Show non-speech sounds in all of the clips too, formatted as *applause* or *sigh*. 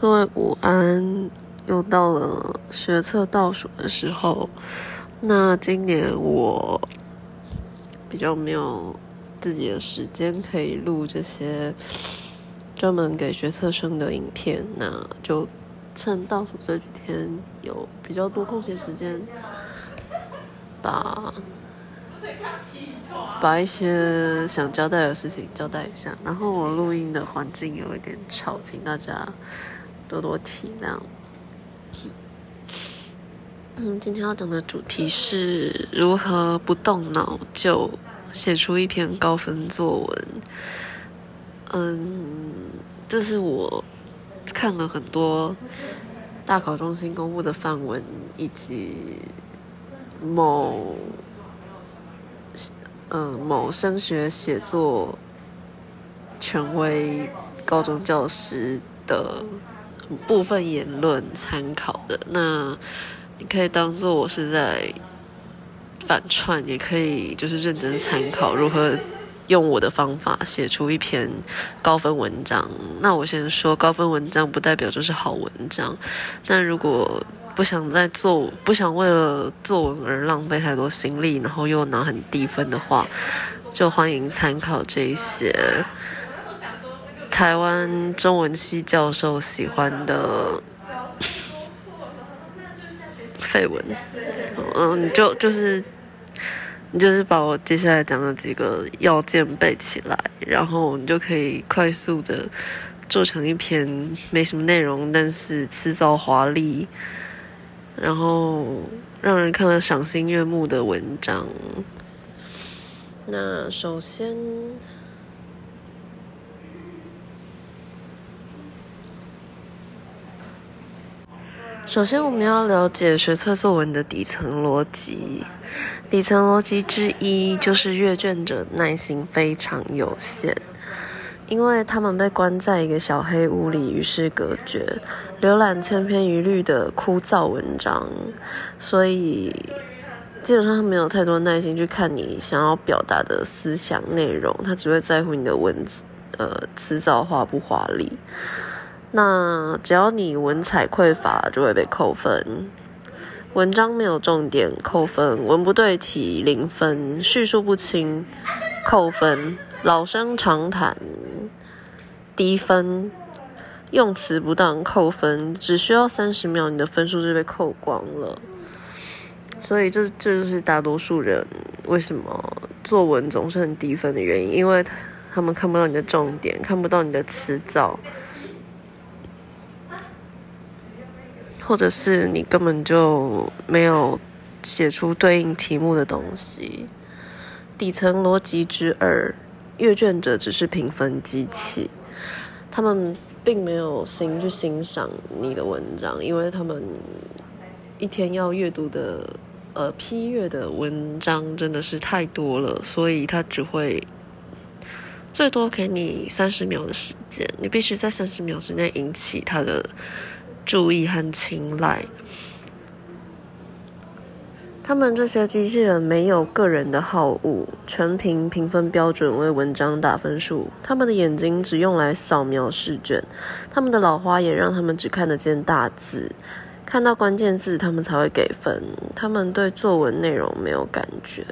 各位午安，又到了学测倒数的时候。那今年我比较没有自己的时间可以录这些专门给学测生的影片，那就趁倒数这几天有比较多空闲时间，把把一些想交代的事情交代一下。然后我录音的环境有一点吵，请大家。多多体谅。嗯，今天要讲的主题是如何不动脑就写出一篇高分作文。嗯，这是我看了很多大考中心公布的范文，以及某嗯某升学写作权威高中教师的。部分言论参考的，那你可以当做我是在反串，也可以就是认真参考如何用我的方法写出一篇高分文章。那我先说，高分文章不代表就是好文章。但如果不想再做，不想为了作文而浪费太多心力，然后又拿很低分的话，就欢迎参考这些。台湾中文系教授喜欢的废文，嗯，就就是你就是把我接下来讲的几个要件背起来，然后你就可以快速的做成一篇没什么内容，但是辞藻华丽，然后让人看了赏心悦目的文章。那首先。首先，我们要了解学测作文的底层逻辑。底层逻辑之一就是阅卷者耐心非常有限，因为他们被关在一个小黑屋里，与世隔绝，浏览千篇一律的枯燥文章，所以基本上他没有太多耐心去看你想要表达的思想内容，他只会在乎你的文字，呃，词藻华不华丽。那只要你文采匮乏，就会被扣分。文章没有重点，扣分；文不对题，零分；叙述不清，扣分；老生常谈，低分；用词不当，扣分。只需要三十秒，你的分数就被扣光了。所以这这就是大多数人为什么作文总是很低分的原因，因为他们看不到你的重点，看不到你的词藻。或者是你根本就没有写出对应题目的东西。底层逻辑之二，阅卷者只是评分机器，他们并没有心去欣赏你的文章，因为他们一天要阅读的呃批阅的文章真的是太多了，所以他只会最多给你三十秒的时间，你必须在三十秒之内引起他的。注意和青睐，他们这些机器人没有个人的好恶，全凭评分标准为文章打分数。他们的眼睛只用来扫描试卷，他们的老花眼让他们只看得见大字，看到关键字他们才会给分。他们对作文内容没有感觉。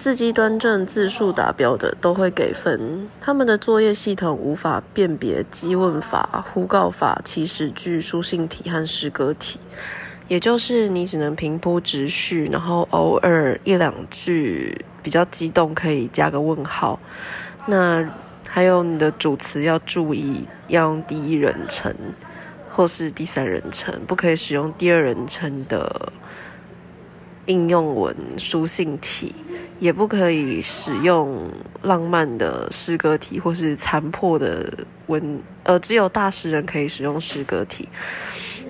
字迹端正、字数达标的都会给分。他们的作业系统无法辨别激问法、呼告法、祈使句、书信体和诗歌体，也就是你只能平铺直叙，然后偶尔一两句比较激动可以加个问号。那还有你的主词要注意，要用第一人称或是第三人称，不可以使用第二人称的应用文、书信体。也不可以使用浪漫的诗歌体或是残破的文，呃，只有大诗人可以使用诗歌体。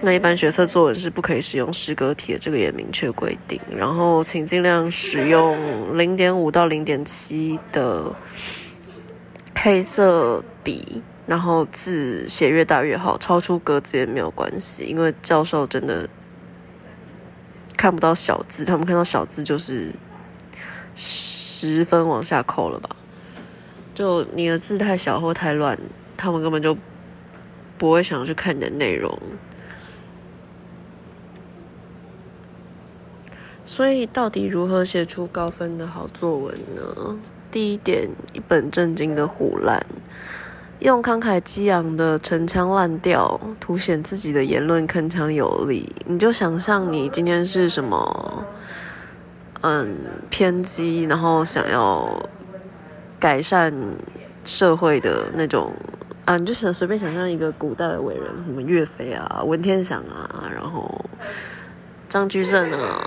那一般学测作文是不可以使用诗歌体的，这个也明确规定。然后，请尽量使用零点五到零点七的黑色笔，然后字写越大越好，超出格子也没有关系，因为教授真的看不到小字，他们看到小字就是。十分往下扣了吧？就你的字太小或太乱，他们根本就不会想去看你的内容。所以，到底如何写出高分的好作文呢？第一点，一本正经的胡乱，用慷慨激昂的陈腔滥调凸显自己的言论铿锵有力。你就想象你今天是什么，嗯，偏激，然后想要改善社会的那种啊，你就想随便想象一个古代的伟人，什么岳飞啊、文天祥啊，然后张居正啊。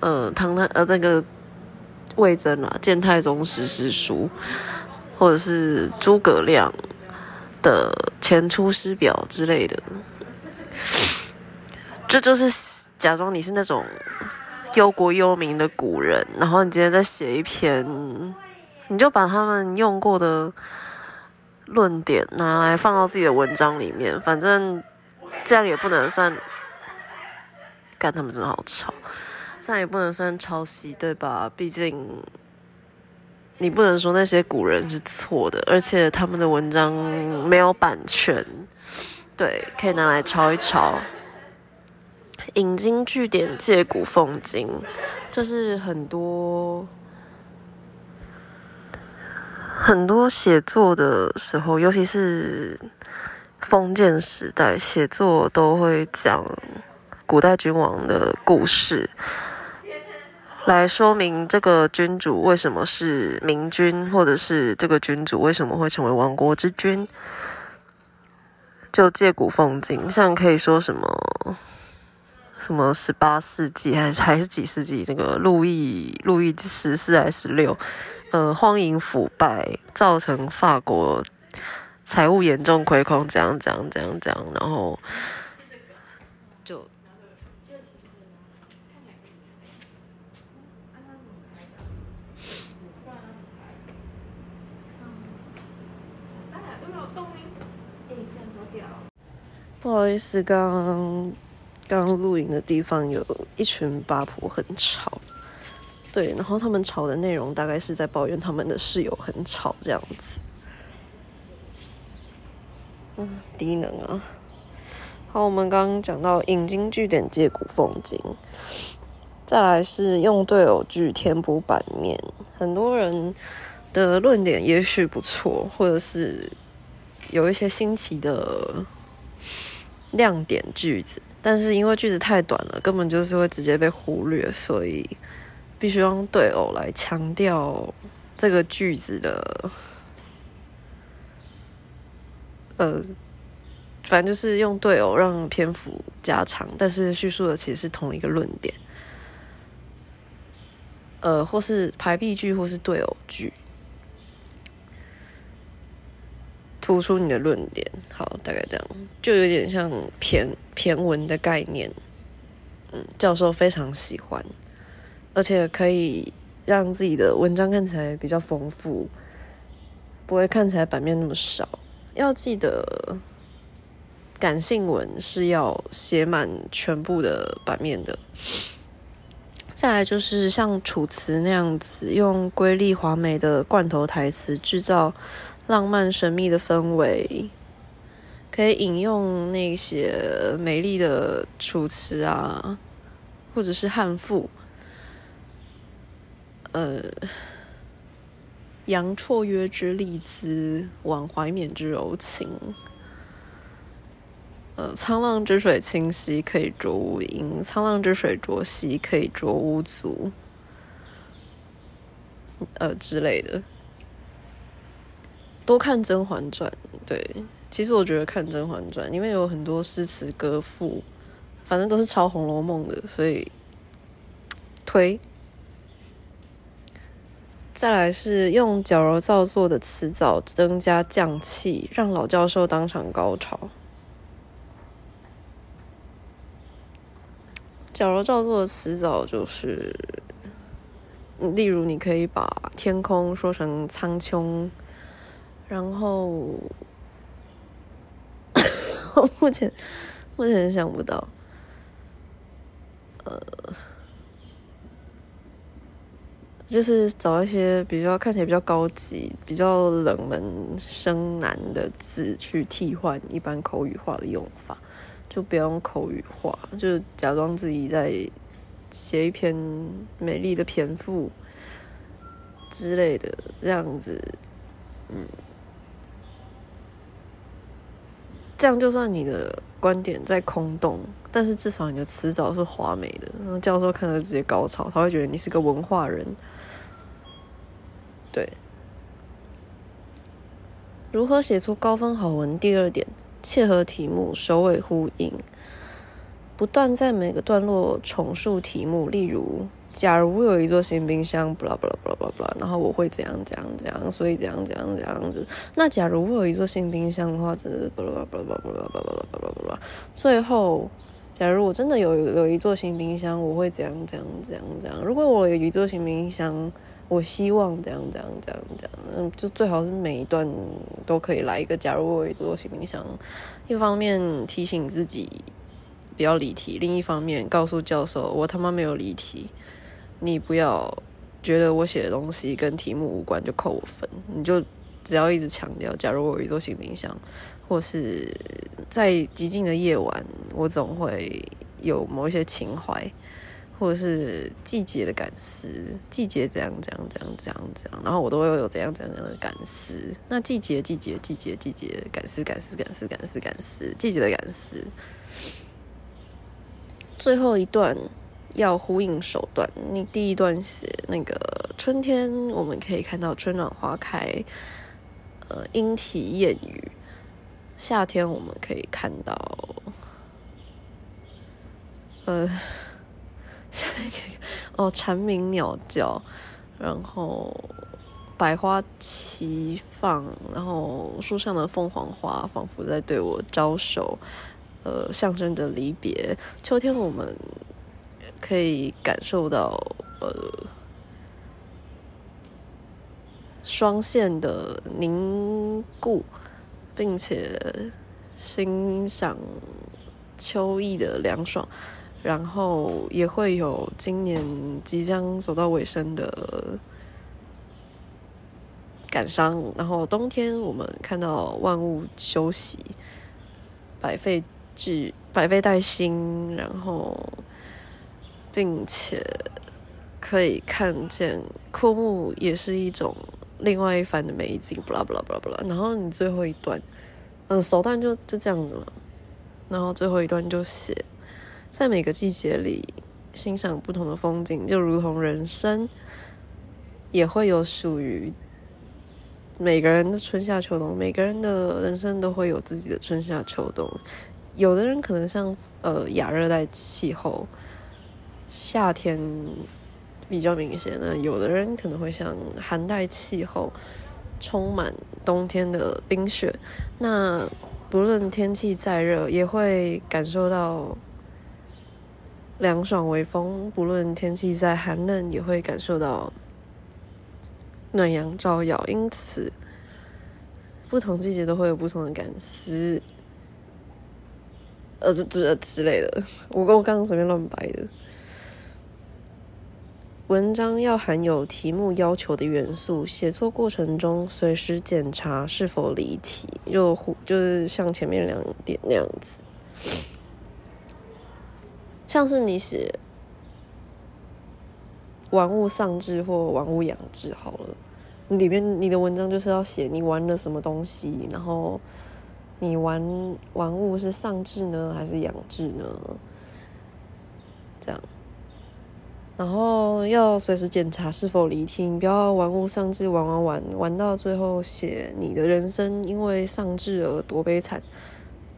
呃，唐太呃那个魏征啊，《谏太宗实诗书》，或者是诸葛亮的《前出师表》之类的，这就是假装你是那种忧国忧民的古人，然后你今天再写一篇，你就把他们用过的论点拿来放到自己的文章里面，反正这样也不能算，干他们真的好吵。这样也不能算抄袭，对吧？毕竟你不能说那些古人是错的，而且他们的文章没有版权，对，可以拿来抄一抄。引经据典，借古讽今，这是很多很多写作的时候，尤其是封建时代写作都会讲古代君王的故事。来说明这个君主为什么是明君，或者是这个君主为什么会成为亡国之君，就借古讽今。像可以说什么什么十八世纪还是还是几世纪，这个路易路易十四还是十六，呃，荒淫腐败造成法国财务严重亏空，怎样怎样怎样怎样，然后不好意思，刚刚刚录影的地方有一群八婆很吵，对，然后他们吵的内容大概是在抱怨他们的室友很吵这样子。嗯，低能啊！好，我们刚刚讲到引经据典、借古讽今，再来是用对偶句填补版面。很多人的论点也许不错，或者是有一些新奇的。亮点句子，但是因为句子太短了，根本就是会直接被忽略，所以必须用对偶来强调这个句子的，呃，反正就是用对偶让篇幅加长，但是叙述的其实是同一个论点，呃，或是排比句，或是对偶句。突出你的论点，好，大概这样，就有点像骈骈文的概念。嗯，教授非常喜欢，而且可以让自己的文章看起来比较丰富，不会看起来版面那么少。要记得，感性文是要写满全部的版面的。再来就是像楚辞那样子，用瑰丽华美的罐头台词制造。浪漫神秘的氛围，可以引用那些美丽的楚辞啊，或者是汉赋，呃，扬绰约之丽姿，挽怀缅之柔情。呃，沧浪之水清兮，可以濯吾缨；沧浪之水浊兮，可以濯吾足。呃，之类的。多看《甄嬛传》，对，其实我觉得看《甄嬛传》，因为有很多诗词歌赋，反正都是抄《红楼梦》的，所以推。再来是用矫揉造作的词藻增加匠气，让老教授当场高潮。矫揉造作的词藻就是，例如你可以把天空说成苍穹。然后，*coughs* 我目前目前想不到，呃就是找一些比较看起来比较高级、比较冷门、生难的字去替换一般口语化的用法，就不要用口语化，就假装自己在写一篇美丽的篇幅之类的，这样子，嗯，这样就算你的观点再空洞，但是至少你的词藻是华美的，那教授看到直接高潮，他会觉得你是个文化人。对，如何写出高分好文？第二点，切合题目，首尾呼应，不断在每个段落重述题目。例如，假如我有一座新冰箱，不啦不啦不啦不啦，然后我会怎样怎样怎样，所以怎样怎样怎样子。那假如我有一座新冰箱的话，只是不啦不啦不啦不啦不啦不啦不啦。最后，假如我真的有有一座新冰箱，我会怎样怎样怎样怎样？如果我有一座新冰箱，我希望怎样怎样怎样怎样，嗯，就最好是每一段都可以来一个。假如我有一座新冰箱，一方面提醒自己不要离题，另一方面告诉教授我他妈没有离题。你不要觉得我写的东西跟题目无关就扣我分，你就只要一直强调，假如我有一座行李箱，或是在寂静的夜晚，我总会有某一些情怀。或者是季节的感思，季节怎样怎样怎样怎样怎样，然后我都会有怎样怎样的感思。那季节季节季节季节感思感思感思感思感思，季节的感思。最后一段要呼应首段，你第一段写那个春天，我们可以看到春暖花开，呃，莺啼燕语；夏天我们可以看到，呃。*laughs* 哦，蝉鸣鸟叫，然后百花齐放，然后树上的凤凰花仿佛在对我招手，呃，象征着离别。秋天，我们可以感受到呃双线的凝固，并且欣赏秋意的凉爽。然后也会有今年即将走到尾声的感伤。然后冬天我们看到万物休息，百废俱百废待兴，然后并且可以看见枯木也是一种另外一番的美景。不啦不啦不啦不啦。然后你最后一段，嗯，首段就就这样子嘛。然后最后一段就写。在每个季节里欣赏不同的风景，就如同人生也会有属于每个人的春夏秋冬。每个人的人生都会有自己的春夏秋冬。有的人可能像呃亚热带气候，夏天比较明显那；有的人可能会像寒带气候，充满冬天的冰雪。那不论天气再热，也会感受到。凉爽微风，不论天气再寒冷，也会感受到暖阳照耀。因此，不同季节都会有不同的感思，呃，这这之类的。我跟我刚刚随便乱掰的。文章要含有题目要求的元素，写作过程中随时检查是否离题，就就是像前面两点那样子。像是你写玩物丧志或玩物养志好了，里面你的文章就是要写你玩了什么东西，然后你玩玩物是丧志呢还是养志呢？这样，然后要随时检查是否离题，不要玩物丧志玩玩玩玩到最后写你的人生因为丧志而多悲惨。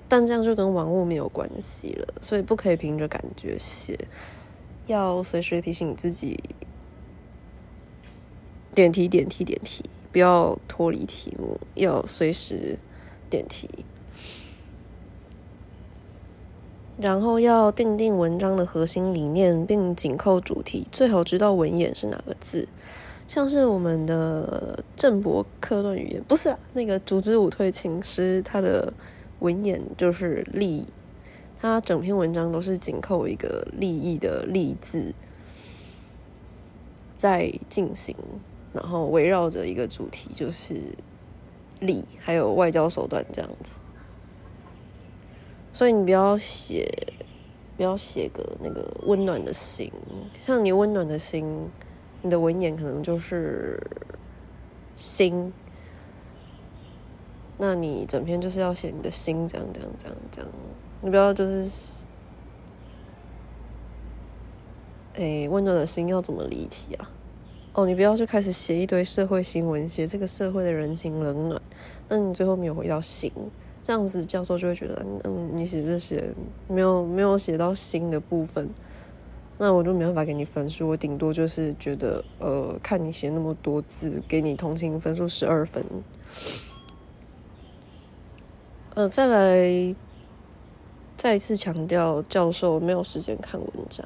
但这样就跟玩物没有关系了，所以不可以凭着感觉写，要随时提醒自己点题点题点题，不要脱离题目，要随时点题。然后要定定文章的核心理念，并紧扣主题，最好知道文眼是哪个字，像是我们的郑伯克论语言，不是那个组织舞退情诗，它的。文眼就是利，他整篇文章都是紧扣一个利益的利字，在进行，然后围绕着一个主题，就是利，还有外交手段这样子。所以你不要写，不要写个那个温暖的心，像你温暖的心，你的文言可能就是心。那你整篇就是要写你的心，这样这样这样这样，你不要就是，哎，温暖的心要怎么离题啊？哦，你不要就开始写一堆社会新闻，写这个社会的人情冷暖，那你最后没有回到心，这样子教授就会觉得，嗯，你写这些没有没有写到新的部分，那我就没办法给你分数，我顶多就是觉得，呃，看你写那么多字，给你同情分数十二分。呃，再来，再次强调，教授没有时间看文章，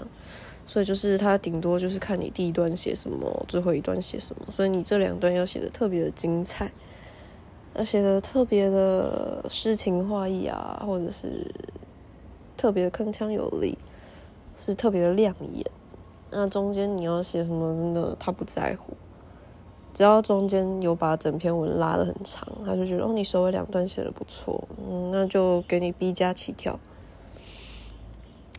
所以就是他顶多就是看你第一段写什么，最后一段写什么，所以你这两段要写的特别的精彩，写的特别的诗情画意啊，或者是特别铿锵有力，是特别的亮眼。那中间你要写什么，真的他不在乎。只要中间有把整篇文拉的很长，他就觉得哦，你首尾两段写的不错，嗯，那就给你 B 加起跳。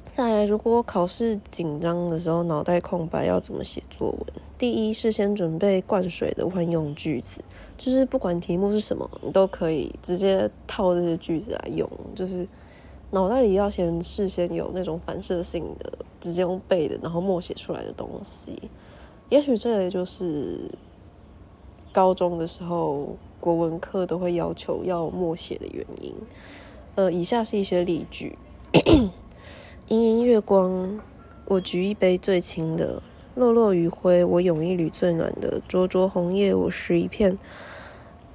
再来，如果考试紧张的时候脑袋空白，要怎么写作文？第一是先准备灌水的万用句子，就是不管题目是什么，你都可以直接套这些句子来用，就是脑袋里要先事先有那种反射性的，直接用背的，然后默写出来的东西。也许这也就是。高中的时候，国文课都会要求要默写的原因。呃，以下是一些例句：*clears throat* 盈盈月光，我举一杯最清的；落落余晖，我拥一缕最暖的；灼灼红叶，我拾一片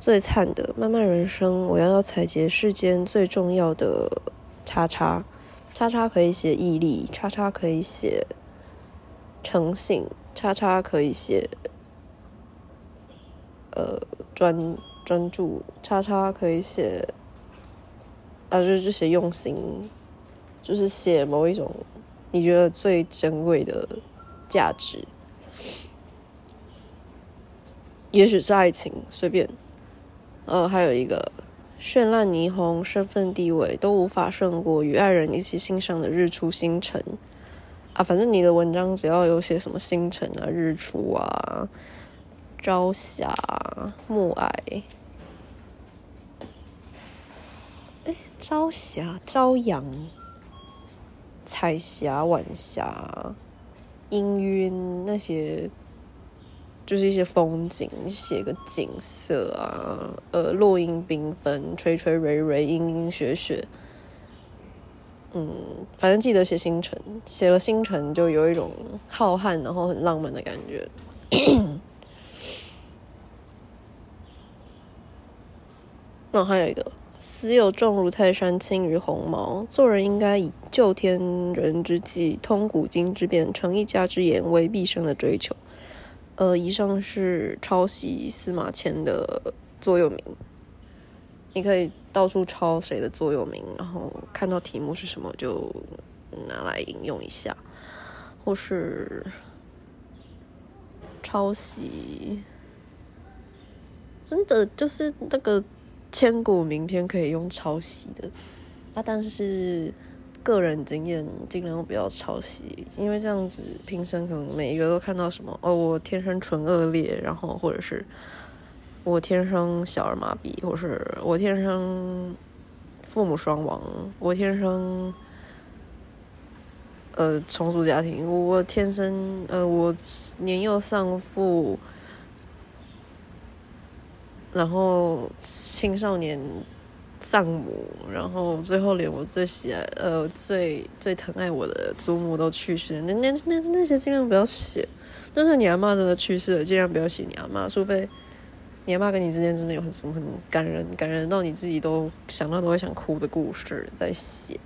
最灿的；漫漫人生，我要要采撷世间最重要的叉叉。叉叉可以写毅力，叉叉可以写诚信，叉叉可以写。呃，专专注，叉叉可以写，啊，就是就写用心，就是写某一种你觉得最珍贵的价值，也许是爱情，随便。呃，还有一个绚烂霓虹，身份地位都无法胜过与爱人一起欣赏的日出星辰。啊，反正你的文章只要有写什么星辰啊、日出啊。朝霞、暮霭，哎，朝霞、朝阳、彩霞、晚霞、氤氲，那些就是一些风景，写个景色啊，呃，落英缤纷，垂垂蕊蕊，阴阴雪雪，嗯，反正记得写星辰，写了星辰就有一种浩瀚然后很浪漫的感觉。*coughs* 那还有一个，死有重如泰山，轻于鸿毛。做人应该以救天人之计，通古今之变，成一家之言为毕生的追求。呃，以上是抄袭司马迁的座右铭。你可以到处抄谁的座右铭，然后看到题目是什么就拿来引用一下，或是抄袭，真的就是那个。千古名篇可以用抄袭的，啊，但是个人经验尽量不要抄袭，因为这样子平生可能每一个都看到什么哦，我天生纯恶劣，然后或者是我天生小儿麻痹，或是我天生父母双亡，我天生呃重组家庭，我天生呃我年幼丧父。然后青少年丧母，然后最后连我最喜爱、呃最最疼爱我的祖母都去世，那那那那些尽量不要写。但是你阿妈真的去世了，尽量不要写你阿妈，除非你阿妈跟你之间真的有很很感人、感人到你自己都想到都会想哭的故事在写。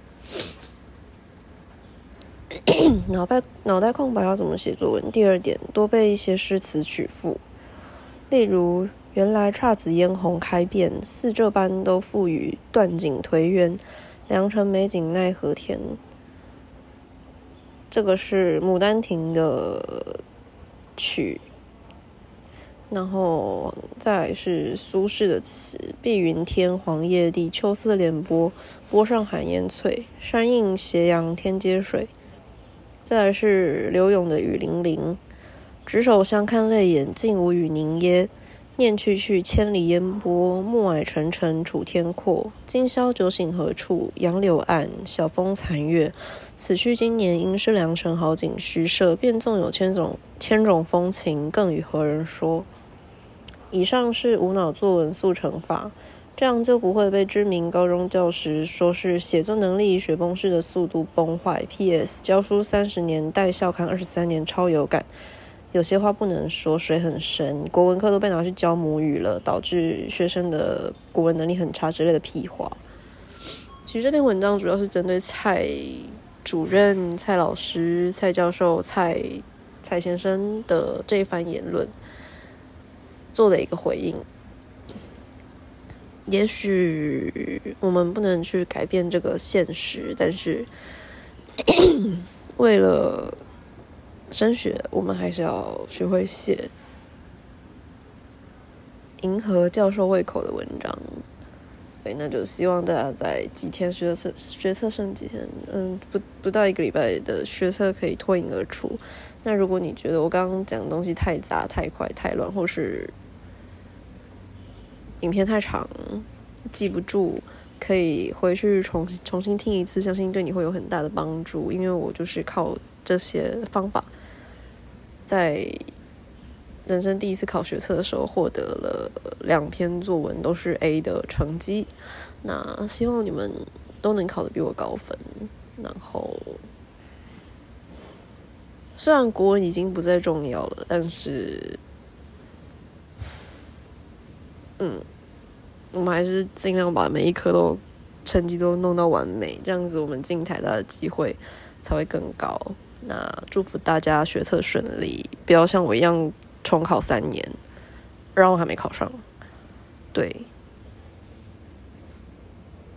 *coughs* 脑袋脑袋空白要怎么写作文？第二点，多背一些诗词曲赋，例如。原来姹紫嫣红开遍，似这般都付与断井颓垣。良辰美景奈何天。这个是《牡丹亭》的曲。然后再是苏轼的词：“碧云天，黄叶地，秋色连波，波上寒烟翠，山映斜阳，天接水。”再来是柳永的《雨霖铃》：“执手相看泪眼，竟无语凝噎。念去去，千里烟波，暮霭沉沉，楚天阔。今宵酒醒何处？杨柳岸，晓风残月。此去经年，应是良辰好景虚设。便纵有千种千种风情，更与何人说？”以上是无脑作文速成法，这样就不会被知名高中教师说是写作能力雪崩式的速度崩坏。P.S. 教书三十年，带校刊二十三年，超有感。有些话不能说，水很深。国文课都被拿去教母语了，导致学生的国文能力很差之类的屁话。其实这篇文章主要是针对蔡主任、蔡老师、蔡教授、蔡蔡先生的这一番言论。做的一个回应，也许我们不能去改变这个现实，但是 *coughs* 为了升学，我们还是要学会写迎合教授胃口的文章。对，那就希望大家在几天学测学测剩几天，嗯，不不到一个礼拜的学测可以脱颖而出。那如果你觉得我刚刚讲的东西太杂、太快、太乱，或是影片太长，记不住，可以回去重重新听一次，相信对你会有很大的帮助。因为我就是靠这些方法，在人生第一次考学测的时候获得了两篇作文都是 A 的成绩。那希望你们都能考得比我高分。然后，虽然国文已经不再重要了，但是。嗯，我们还是尽量把每一科都成绩都弄到完美，这样子我们进台大的机会才会更高。那祝福大家学测顺利，不要像我一样重考三年，然后还没考上。对。